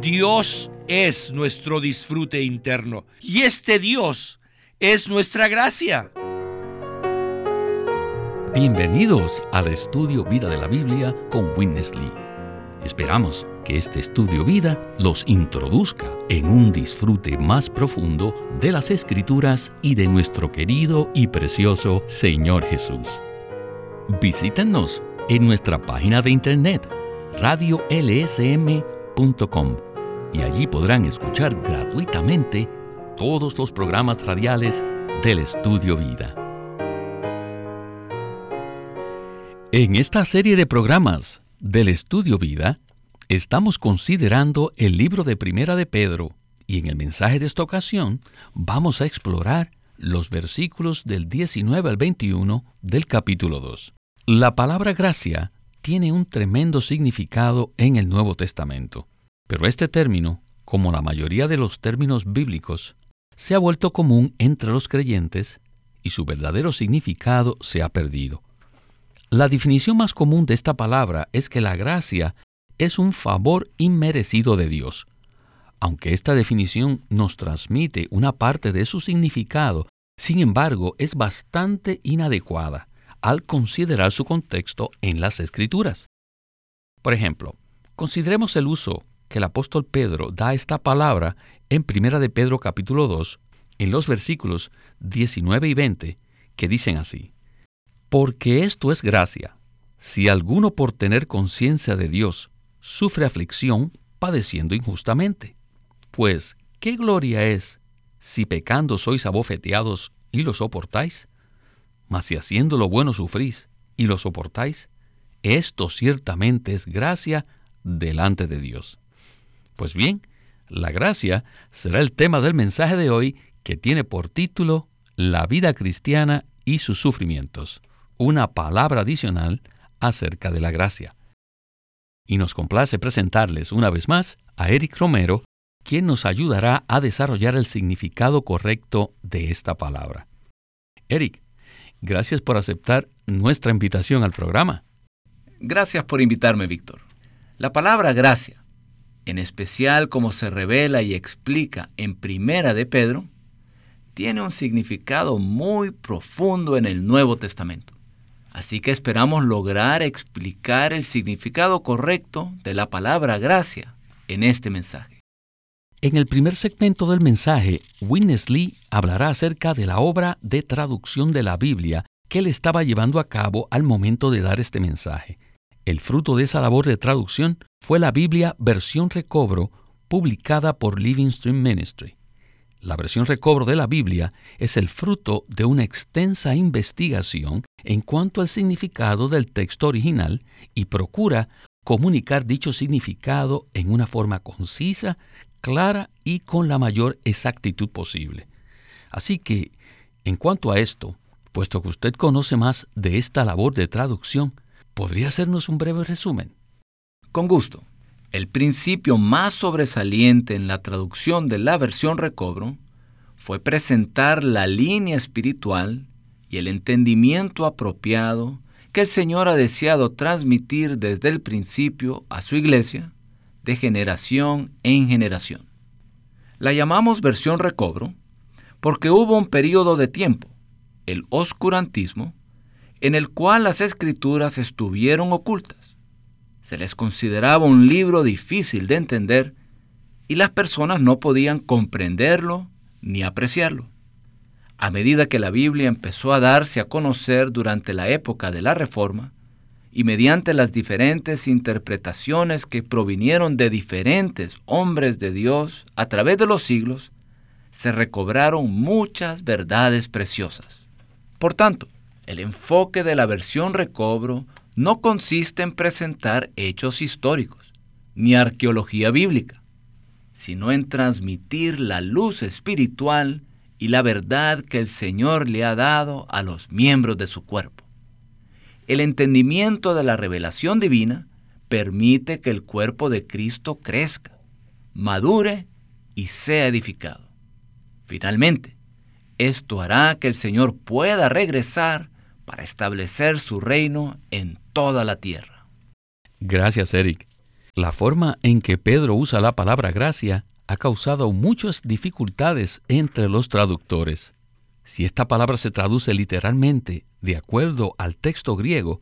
Dios es nuestro disfrute interno y este Dios es nuestra gracia. Bienvenidos al estudio Vida de la Biblia con Witness Lee. Esperamos que este estudio vida los introduzca en un disfrute más profundo de las escrituras y de nuestro querido y precioso Señor Jesús. Visítenos en nuestra página de internet radiolsm.com y allí podrán escuchar gratuitamente todos los programas radiales del Estudio Vida. En esta serie de programas del Estudio Vida, estamos considerando el libro de Primera de Pedro y en el mensaje de esta ocasión vamos a explorar los versículos del 19 al 21 del capítulo 2. La palabra gracia tiene un tremendo significado en el Nuevo Testamento, pero este término, como la mayoría de los términos bíblicos, se ha vuelto común entre los creyentes y su verdadero significado se ha perdido. La definición más común de esta palabra es que la gracia es un favor inmerecido de Dios. Aunque esta definición nos transmite una parte de su significado, sin embargo es bastante inadecuada al considerar su contexto en las Escrituras. Por ejemplo, consideremos el uso que el apóstol Pedro da esta palabra en 1 de Pedro capítulo 2, en los versículos 19 y 20, que dicen así, Porque esto es gracia, si alguno por tener conciencia de Dios sufre aflicción padeciendo injustamente. Pues, ¿qué gloria es si pecando sois abofeteados y lo soportáis? Mas si haciendo lo bueno sufrís y lo soportáis, esto ciertamente es gracia delante de Dios. Pues bien, la gracia será el tema del mensaje de hoy que tiene por título La vida cristiana y sus sufrimientos, una palabra adicional acerca de la gracia. Y nos complace presentarles una vez más a Eric Romero, quien nos ayudará a desarrollar el significado correcto de esta palabra. Eric, Gracias por aceptar nuestra invitación al programa. Gracias por invitarme, Víctor. La palabra gracia, en especial como se revela y explica en Primera de Pedro, tiene un significado muy profundo en el Nuevo Testamento. Así que esperamos lograr explicar el significado correcto de la palabra gracia en este mensaje. En el primer segmento del mensaje, Witness Lee hablará acerca de la obra de traducción de la Biblia que él estaba llevando a cabo al momento de dar este mensaje. El fruto de esa labor de traducción fue la Biblia versión recobro publicada por Living Stream Ministry. La versión recobro de la Biblia es el fruto de una extensa investigación en cuanto al significado del texto original y procura comunicar dicho significado en una forma concisa, clara y con la mayor exactitud posible. Así que, en cuanto a esto, puesto que usted conoce más de esta labor de traducción, ¿podría hacernos un breve resumen? Con gusto. El principio más sobresaliente en la traducción de la versión recobro fue presentar la línea espiritual y el entendimiento apropiado que el Señor ha deseado transmitir desde el principio a su iglesia de generación en generación. La llamamos versión recobro porque hubo un periodo de tiempo, el oscurantismo, en el cual las escrituras estuvieron ocultas. Se les consideraba un libro difícil de entender y las personas no podían comprenderlo ni apreciarlo. A medida que la Biblia empezó a darse a conocer durante la época de la Reforma, y mediante las diferentes interpretaciones que provinieron de diferentes hombres de Dios a través de los siglos, se recobraron muchas verdades preciosas. Por tanto, el enfoque de la versión recobro no consiste en presentar hechos históricos, ni arqueología bíblica, sino en transmitir la luz espiritual y la verdad que el Señor le ha dado a los miembros de su cuerpo. El entendimiento de la revelación divina permite que el cuerpo de Cristo crezca, madure y sea edificado. Finalmente, esto hará que el Señor pueda regresar para establecer su reino en toda la tierra. Gracias, Eric. La forma en que Pedro usa la palabra gracia ha causado muchas dificultades entre los traductores. Si esta palabra se traduce literalmente de acuerdo al texto griego,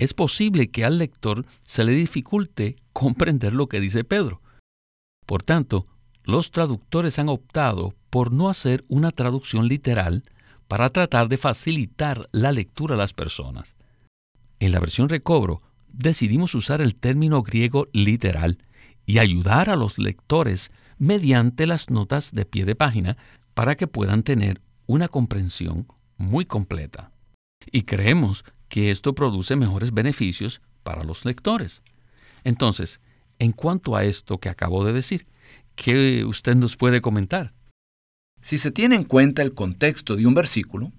es posible que al lector se le dificulte comprender lo que dice Pedro. Por tanto, los traductores han optado por no hacer una traducción literal para tratar de facilitar la lectura a las personas. En la versión recobro, decidimos usar el término griego literal y ayudar a los lectores mediante las notas de pie de página para que puedan tener una comprensión muy completa. Y creemos que esto produce mejores beneficios para los lectores. Entonces, en cuanto a esto que acabo de decir, ¿qué usted nos puede comentar? Si se tiene en cuenta el contexto de un versículo,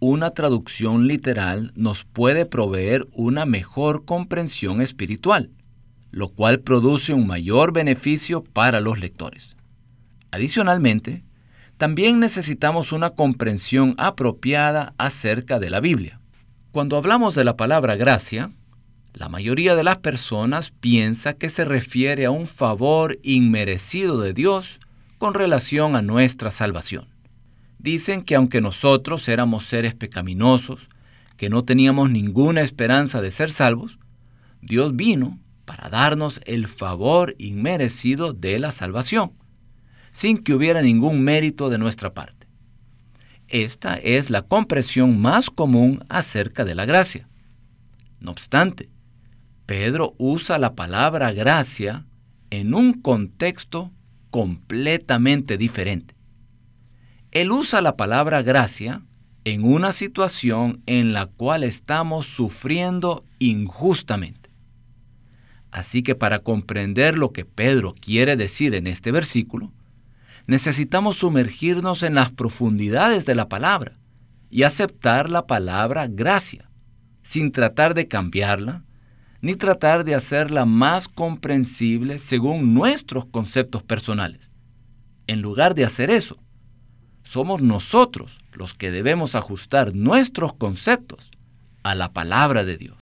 una traducción literal nos puede proveer una mejor comprensión espiritual, lo cual produce un mayor beneficio para los lectores. Adicionalmente, también necesitamos una comprensión apropiada acerca de la Biblia. Cuando hablamos de la palabra gracia, la mayoría de las personas piensa que se refiere a un favor inmerecido de Dios con relación a nuestra salvación. Dicen que aunque nosotros éramos seres pecaminosos, que no teníamos ninguna esperanza de ser salvos, Dios vino para darnos el favor inmerecido de la salvación, sin que hubiera ningún mérito de nuestra parte. Esta es la comprensión más común acerca de la gracia. No obstante, Pedro usa la palabra gracia en un contexto completamente diferente. Él usa la palabra gracia en una situación en la cual estamos sufriendo injustamente. Así que para comprender lo que Pedro quiere decir en este versículo, necesitamos sumergirnos en las profundidades de la palabra y aceptar la palabra gracia, sin tratar de cambiarla, ni tratar de hacerla más comprensible según nuestros conceptos personales. En lugar de hacer eso, somos nosotros los que debemos ajustar nuestros conceptos a la palabra de Dios.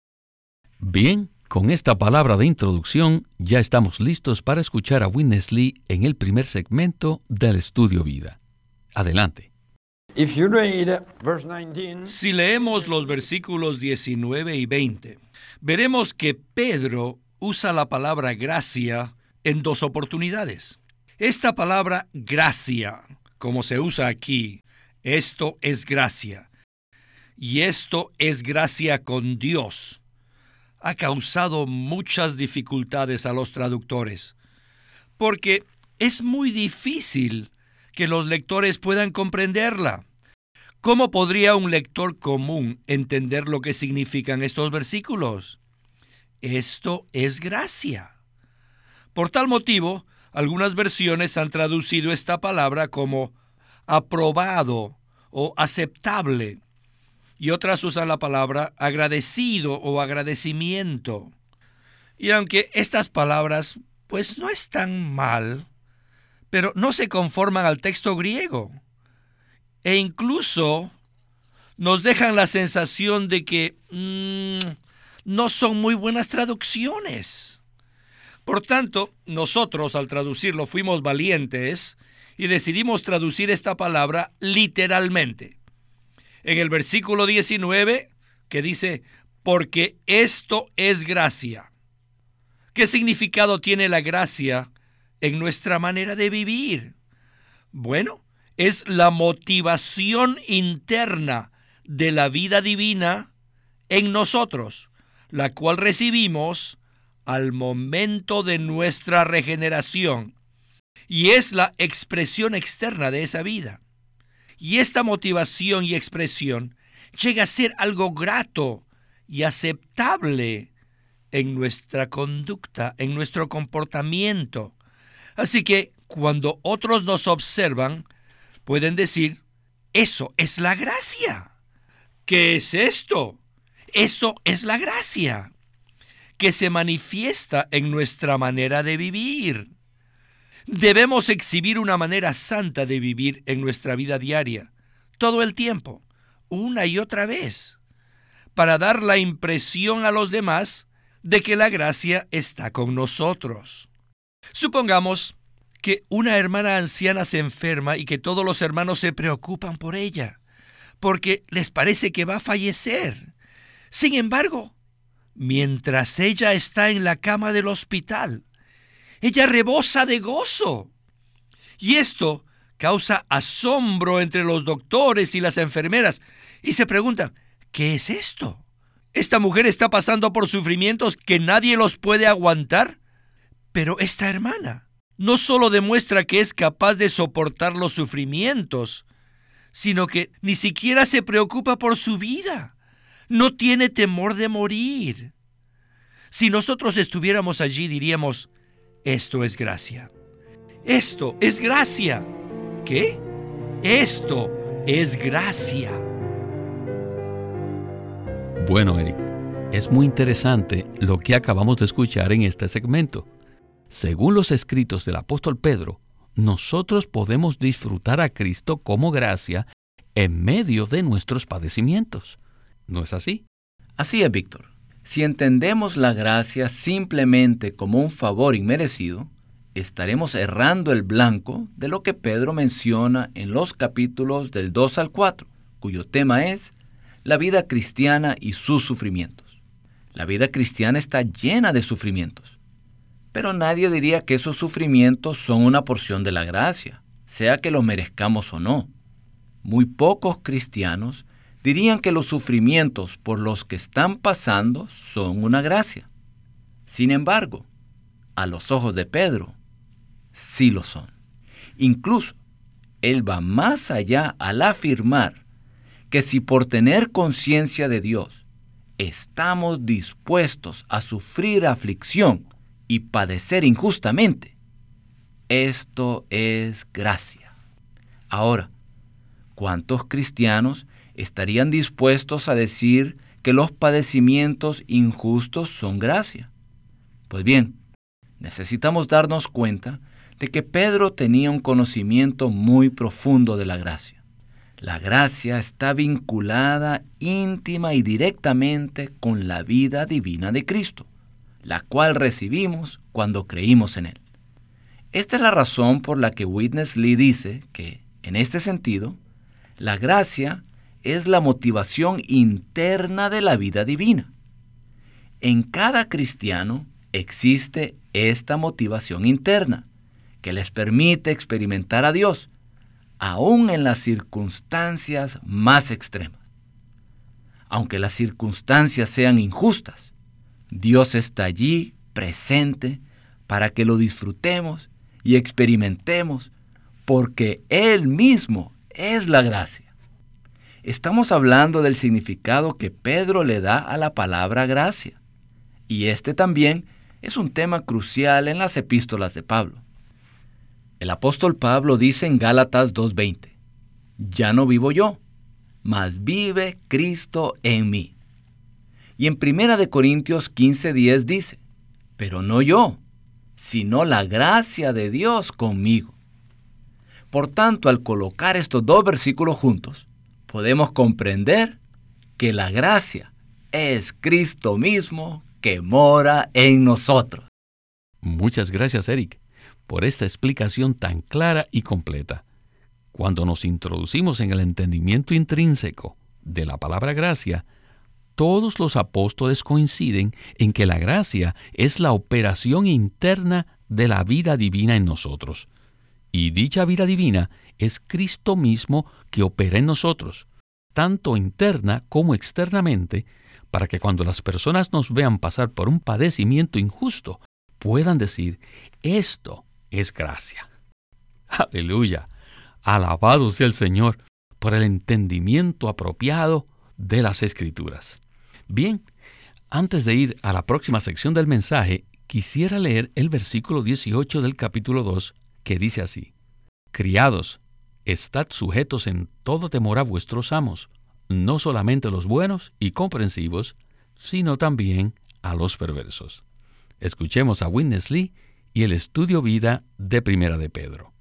Bien, con esta palabra de introducción ya estamos listos para escuchar a Witness Lee en el primer segmento del estudio vida. Adelante. Si leemos los versículos 19 y 20, veremos que Pedro usa la palabra gracia en dos oportunidades. Esta palabra gracia, como se usa aquí, esto es gracia. Y esto es gracia con Dios. Ha causado muchas dificultades a los traductores, porque es muy difícil que los lectores puedan comprenderla. ¿Cómo podría un lector común entender lo que significan estos versículos? Esto es gracia. Por tal motivo, algunas versiones han traducido esta palabra como aprobado o aceptable y otras usan la palabra agradecido o agradecimiento. Y aunque estas palabras pues no están mal, pero no se conforman al texto griego e incluso nos dejan la sensación de que mm, no son muy buenas traducciones. Por tanto, nosotros al traducirlo fuimos valientes y decidimos traducir esta palabra literalmente. En el versículo 19, que dice, porque esto es gracia. ¿Qué significado tiene la gracia en nuestra manera de vivir? Bueno, es la motivación interna de la vida divina en nosotros, la cual recibimos al momento de nuestra regeneración. Y es la expresión externa de esa vida. Y esta motivación y expresión llega a ser algo grato y aceptable en nuestra conducta, en nuestro comportamiento. Así que cuando otros nos observan, pueden decir, eso es la gracia. ¿Qué es esto? Eso es la gracia, que se manifiesta en nuestra manera de vivir. Debemos exhibir una manera santa de vivir en nuestra vida diaria, todo el tiempo, una y otra vez, para dar la impresión a los demás de que la gracia está con nosotros. Supongamos que una hermana anciana se enferma y que todos los hermanos se preocupan por ella, porque les parece que va a fallecer. Sin embargo, mientras ella está en la cama del hospital, ella rebosa de gozo. Y esto causa asombro entre los doctores y las enfermeras y se preguntan, ¿qué es esto? ¿Esta mujer está pasando por sufrimientos que nadie los puede aguantar? Pero esta hermana no solo demuestra que es capaz de soportar los sufrimientos, sino que ni siquiera se preocupa por su vida. No tiene temor de morir. Si nosotros estuviéramos allí diríamos, esto es gracia. Esto es gracia. ¿Qué? Esto es gracia. Bueno, Eric, es muy interesante lo que acabamos de escuchar en este segmento. Según los escritos del apóstol Pedro, nosotros podemos disfrutar a Cristo como gracia en medio de nuestros padecimientos. ¿No es así? Así es, Víctor. Si entendemos la gracia simplemente como un favor inmerecido, estaremos errando el blanco de lo que Pedro menciona en los capítulos del 2 al 4, cuyo tema es la vida cristiana y sus sufrimientos. La vida cristiana está llena de sufrimientos. Pero nadie diría que esos sufrimientos son una porción de la gracia, sea que lo merezcamos o no. Muy pocos cristianos dirían que los sufrimientos por los que están pasando son una gracia. Sin embargo, a los ojos de Pedro, sí lo son. Incluso, él va más allá al afirmar que si por tener conciencia de Dios estamos dispuestos a sufrir aflicción y padecer injustamente, esto es gracia. Ahora, ¿cuántos cristianos estarían dispuestos a decir que los padecimientos injustos son gracia? Pues bien, necesitamos darnos cuenta de que Pedro tenía un conocimiento muy profundo de la gracia. La gracia está vinculada íntima y directamente con la vida divina de Cristo la cual recibimos cuando creímos en Él. Esta es la razón por la que Witness Lee dice que, en este sentido, la gracia es la motivación interna de la vida divina. En cada cristiano existe esta motivación interna que les permite experimentar a Dios, aún en las circunstancias más extremas. Aunque las circunstancias sean injustas, Dios está allí presente para que lo disfrutemos y experimentemos, porque Él mismo es la gracia. Estamos hablando del significado que Pedro le da a la palabra gracia, y este también es un tema crucial en las epístolas de Pablo. El apóstol Pablo dice en Gálatas 2.20, ya no vivo yo, mas vive Cristo en mí. Y en 1 Corintios 15:10 dice, pero no yo, sino la gracia de Dios conmigo. Por tanto, al colocar estos dos versículos juntos, podemos comprender que la gracia es Cristo mismo que mora en nosotros. Muchas gracias, Eric, por esta explicación tan clara y completa. Cuando nos introducimos en el entendimiento intrínseco de la palabra gracia, todos los apóstoles coinciden en que la gracia es la operación interna de la vida divina en nosotros. Y dicha vida divina es Cristo mismo que opera en nosotros, tanto interna como externamente, para que cuando las personas nos vean pasar por un padecimiento injusto, puedan decir, esto es gracia. Aleluya. Alabado sea el Señor por el entendimiento apropiado de las escrituras. Bien, antes de ir a la próxima sección del mensaje, quisiera leer el versículo 18 del capítulo 2, que dice así, Criados, estad sujetos en todo temor a vuestros amos, no solamente los buenos y comprensivos, sino también a los perversos. Escuchemos a Witness Lee y el estudio vida de Primera de Pedro.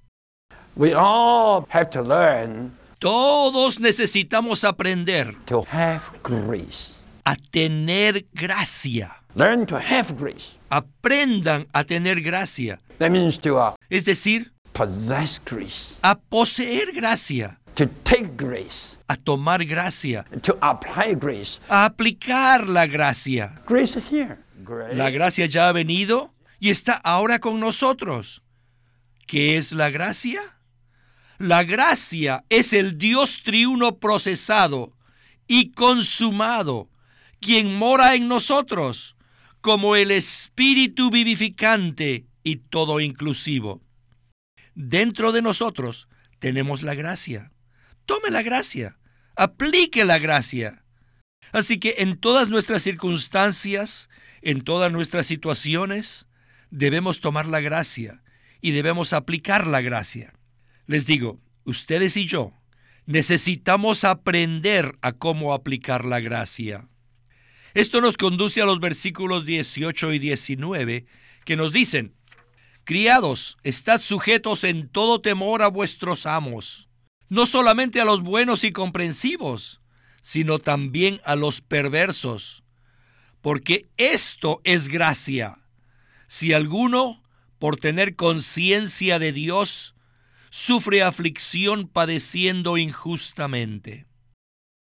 Todos necesitamos aprender to have grace a tener gracia. Learn to have grace. Aprendan a tener gracia. That means to uh, Es decir, possess grace, a poseer gracia, to take grace, a tomar gracia, to apply grace. a aplicar la gracia. Grace is here. Grace. La gracia ya ha venido y está ahora con nosotros. ¿Qué es la gracia? La gracia es el Dios triuno procesado y consumado, quien mora en nosotros como el Espíritu vivificante y todo inclusivo. Dentro de nosotros tenemos la gracia. Tome la gracia, aplique la gracia. Así que en todas nuestras circunstancias, en todas nuestras situaciones, debemos tomar la gracia y debemos aplicar la gracia. Les digo, ustedes y yo necesitamos aprender a cómo aplicar la gracia. Esto nos conduce a los versículos 18 y 19 que nos dicen, Criados, estad sujetos en todo temor a vuestros amos, no solamente a los buenos y comprensivos, sino también a los perversos, porque esto es gracia. Si alguno, por tener conciencia de Dios, sufre aflicción padeciendo injustamente.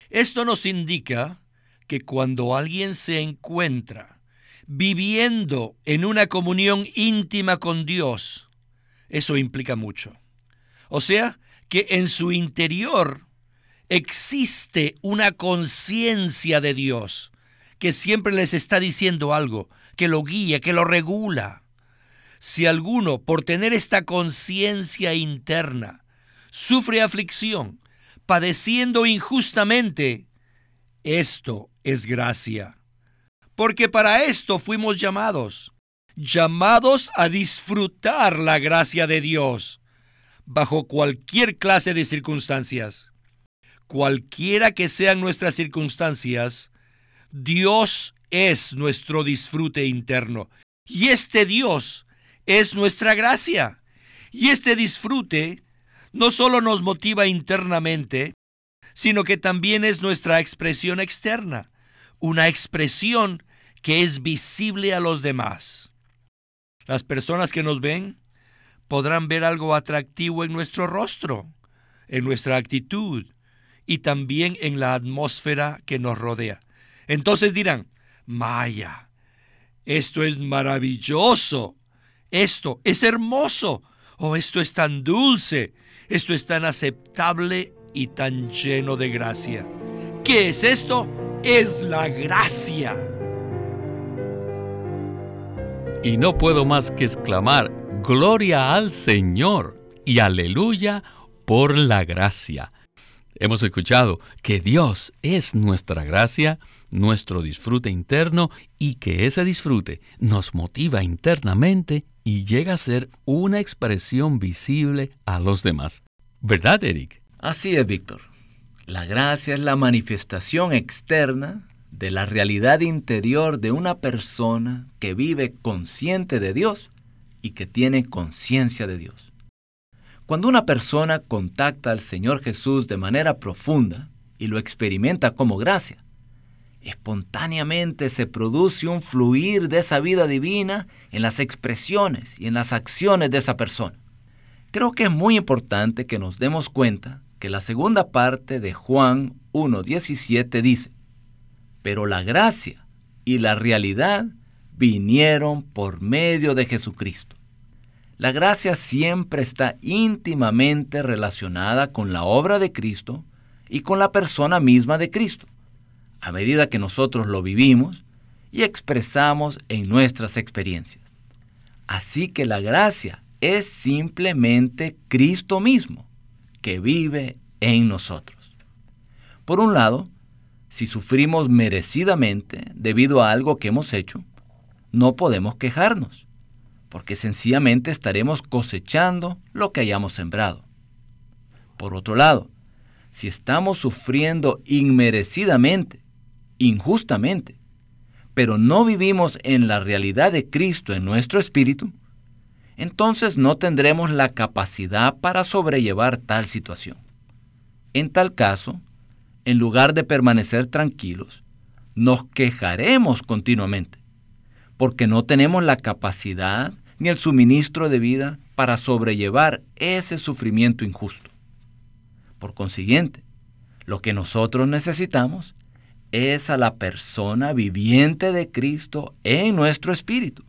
Esto nos indica que cuando alguien se encuentra viviendo en una comunión íntima con Dios, eso implica mucho. O sea, que en su interior existe una conciencia de Dios que siempre les está diciendo algo, que lo guía, que lo regula. Si alguno, por tener esta conciencia interna, sufre aflicción, padeciendo injustamente, esto es gracia. Porque para esto fuimos llamados, llamados a disfrutar la gracia de Dios, bajo cualquier clase de circunstancias. Cualquiera que sean nuestras circunstancias, Dios es nuestro disfrute interno. Y este Dios es nuestra gracia. Y este disfrute no solo nos motiva internamente, sino que también es nuestra expresión externa, una expresión que es visible a los demás. Las personas que nos ven podrán ver algo atractivo en nuestro rostro, en nuestra actitud y también en la atmósfera que nos rodea. Entonces dirán, Maya, esto es maravilloso, esto es hermoso, o esto es tan dulce, esto es tan aceptable y tan lleno de gracia. ¿Qué es esto? Es la gracia. Y no puedo más que exclamar, Gloria al Señor y aleluya por la gracia. Hemos escuchado que Dios es nuestra gracia, nuestro disfrute interno y que ese disfrute nos motiva internamente y llega a ser una expresión visible a los demás. ¿Verdad, Eric? Así es, Víctor. La gracia es la manifestación externa de la realidad interior de una persona que vive consciente de Dios y que tiene conciencia de Dios. Cuando una persona contacta al Señor Jesús de manera profunda y lo experimenta como gracia, espontáneamente se produce un fluir de esa vida divina en las expresiones y en las acciones de esa persona. Creo que es muy importante que nos demos cuenta que la segunda parte de Juan 1.17 dice, pero la gracia y la realidad vinieron por medio de Jesucristo. La gracia siempre está íntimamente relacionada con la obra de Cristo y con la persona misma de Cristo, a medida que nosotros lo vivimos y expresamos en nuestras experiencias. Así que la gracia es simplemente Cristo mismo, que vive en nosotros. Por un lado, si sufrimos merecidamente debido a algo que hemos hecho, no podemos quejarnos porque sencillamente estaremos cosechando lo que hayamos sembrado. Por otro lado, si estamos sufriendo inmerecidamente, injustamente, pero no vivimos en la realidad de Cristo en nuestro espíritu, entonces no tendremos la capacidad para sobrellevar tal situación. En tal caso, en lugar de permanecer tranquilos, nos quejaremos continuamente porque no tenemos la capacidad ni el suministro de vida para sobrellevar ese sufrimiento injusto. Por consiguiente, lo que nosotros necesitamos es a la persona viviente de Cristo en nuestro espíritu,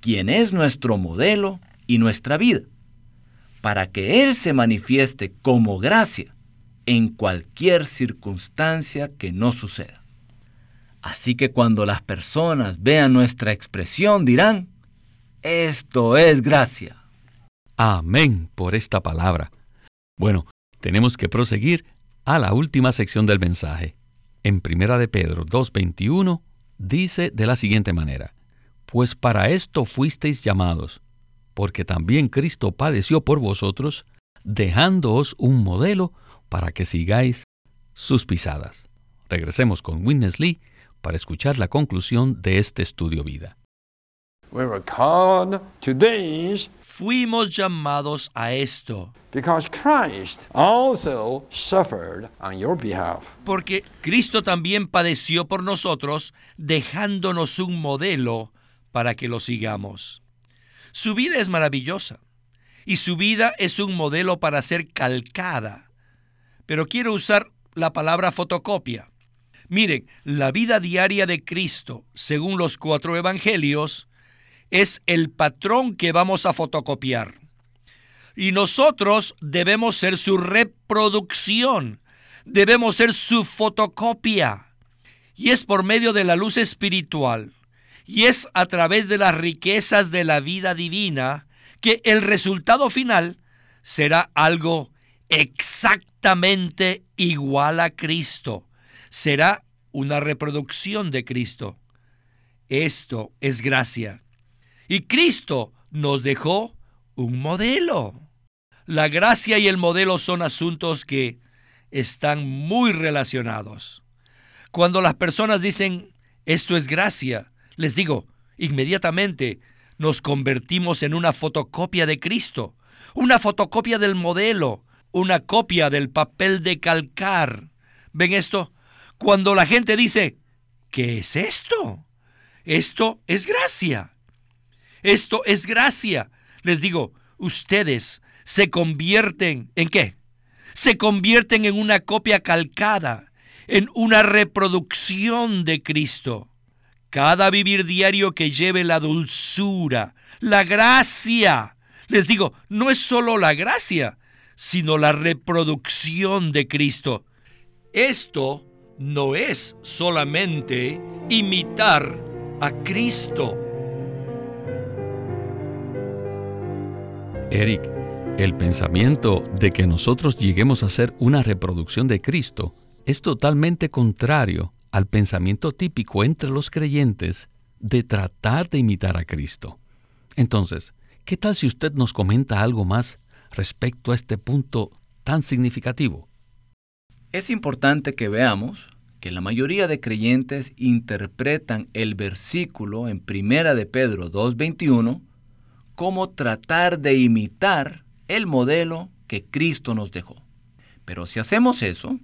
quien es nuestro modelo y nuestra vida, para que Él se manifieste como gracia en cualquier circunstancia que no suceda. Así que cuando las personas vean nuestra expresión dirán, esto es gracia. Amén por esta palabra. Bueno, tenemos que proseguir a la última sección del mensaje. En Primera de Pedro 2.21 dice de la siguiente manera, Pues para esto fuisteis llamados, porque también Cristo padeció por vosotros, dejándoos un modelo para que sigáis sus pisadas. Regresemos con Witness Lee para escuchar la conclusión de este estudio vida. We were called to this Fuimos llamados a esto, because Christ also suffered on your behalf. porque Cristo también padeció por nosotros, dejándonos un modelo para que lo sigamos. Su vida es maravillosa y su vida es un modelo para ser calcada. Pero quiero usar la palabra fotocopia. Miren, la vida diaria de Cristo, según los cuatro evangelios, es el patrón que vamos a fotocopiar. Y nosotros debemos ser su reproducción, debemos ser su fotocopia. Y es por medio de la luz espiritual, y es a través de las riquezas de la vida divina, que el resultado final será algo exactamente igual a Cristo. Será una reproducción de Cristo. Esto es gracia. Y Cristo nos dejó un modelo. La gracia y el modelo son asuntos que están muy relacionados. Cuando las personas dicen, esto es gracia, les digo, inmediatamente nos convertimos en una fotocopia de Cristo, una fotocopia del modelo, una copia del papel de calcar. ¿Ven esto? Cuando la gente dice, ¿qué es esto? Esto es gracia. Esto es gracia. Les digo, ustedes se convierten en qué? Se convierten en una copia calcada, en una reproducción de Cristo. Cada vivir diario que lleve la dulzura, la gracia. Les digo, no es solo la gracia, sino la reproducción de Cristo. Esto no es solamente imitar a Cristo. Eric, el pensamiento de que nosotros lleguemos a ser una reproducción de Cristo es totalmente contrario al pensamiento típico entre los creyentes de tratar de imitar a Cristo. Entonces, ¿qué tal si usted nos comenta algo más respecto a este punto tan significativo? Es importante que veamos que la mayoría de creyentes interpretan el versículo en Primera de Pedro 2:21 como tratar de imitar el modelo que Cristo nos dejó. Pero si hacemos eso,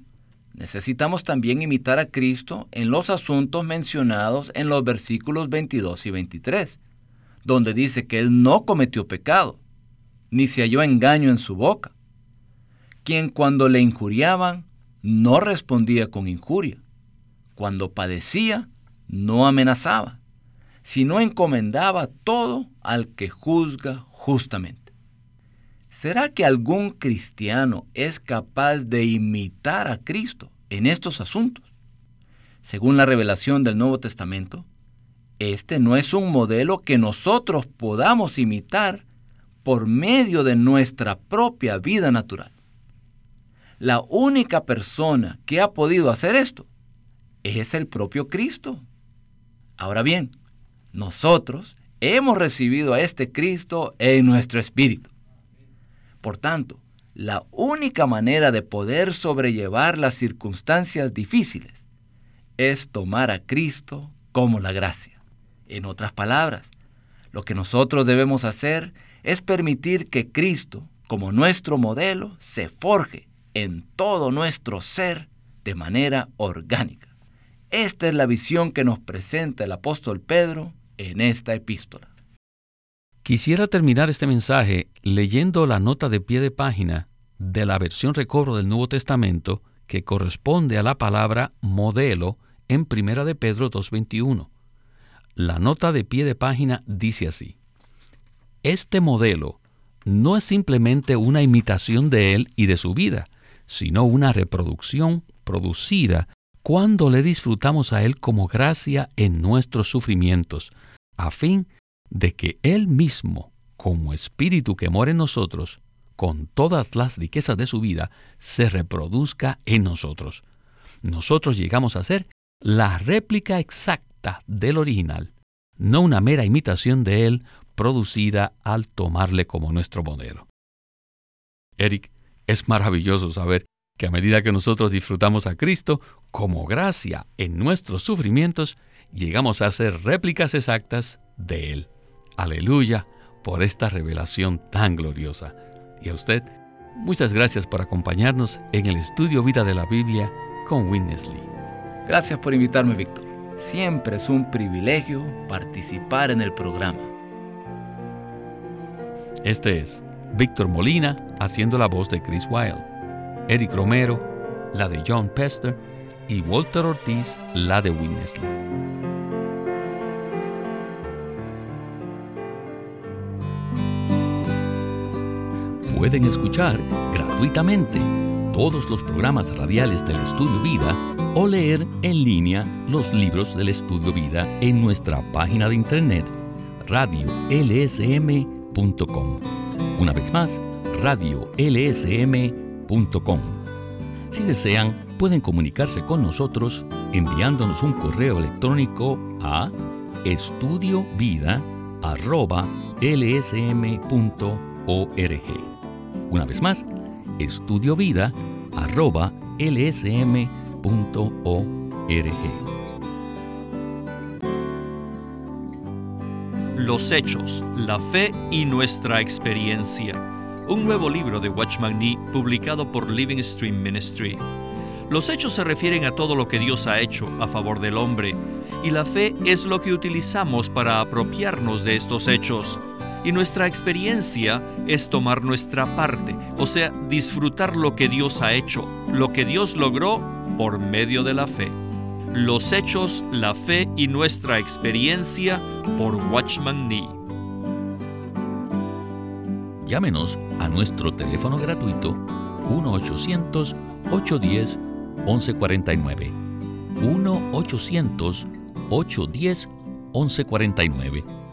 necesitamos también imitar a Cristo en los asuntos mencionados en los versículos 22 y 23, donde dice que Él no cometió pecado, ni se halló engaño en su boca, quien cuando le injuriaban no respondía con injuria, cuando padecía no amenazaba, sino encomendaba todo al que juzga justamente. ¿Será que algún cristiano es capaz de imitar a Cristo en estos asuntos? Según la revelación del Nuevo Testamento, este no es un modelo que nosotros podamos imitar por medio de nuestra propia vida natural. La única persona que ha podido hacer esto es el propio Cristo. Ahora bien, nosotros hemos recibido a este Cristo en nuestro espíritu. Por tanto, la única manera de poder sobrellevar las circunstancias difíciles es tomar a Cristo como la gracia. En otras palabras, lo que nosotros debemos hacer es permitir que Cristo, como nuestro modelo, se forje en todo nuestro ser de manera orgánica. Esta es la visión que nos presenta el apóstol Pedro en esta epístola. Quisiera terminar este mensaje leyendo la nota de pie de página de la versión recobro del Nuevo Testamento que corresponde a la palabra modelo en Primera de Pedro 2.21. La nota de pie de página dice así. Este modelo no es simplemente una imitación de él y de su vida, sino una reproducción producida cuando le disfrutamos a él como gracia en nuestros sufrimientos, a fin de que él mismo, como espíritu que mora en nosotros, con todas las riquezas de su vida, se reproduzca en nosotros. Nosotros llegamos a ser la réplica exacta del original, no una mera imitación de él producida al tomarle como nuestro modelo. Eric, es maravilloso saber que a medida que nosotros disfrutamos a Cristo como gracia en nuestros sufrimientos, llegamos a ser réplicas exactas de Él. Aleluya por esta revelación tan gloriosa. Y a usted, muchas gracias por acompañarnos en el estudio Vida de la Biblia con Witness Lee. Gracias por invitarme, Víctor. Siempre es un privilegio participar en el programa. Este es Víctor Molina haciendo la voz de Chris Wilde, Eric Romero, la de John Pester y Walter Ortiz, la de Witness Pueden escuchar gratuitamente todos los programas radiales del Estudio Vida o leer en línea los libros del Estudio Vida en nuestra página de internet radiolsm.com. Una vez más, radiolsm.com. Si desean, pueden comunicarse con nosotros enviándonos un correo electrónico a estudiovida.lsm.org. Una vez más, estudiovida.lsm.org. Los Hechos, la Fe y nuestra experiencia. Un nuevo libro de Watchman Nee publicado por Living Stream Ministry. Los hechos se refieren a todo lo que Dios ha hecho a favor del hombre, y la fe es lo que utilizamos para apropiarnos de estos hechos. Y nuestra experiencia es tomar nuestra parte, o sea, disfrutar lo que Dios ha hecho, lo que Dios logró por medio de la fe los hechos, la fe y nuestra experiencia por Watchman Nee. Llámenos a nuestro teléfono gratuito 1-800-810-1149. 1-800-810-1149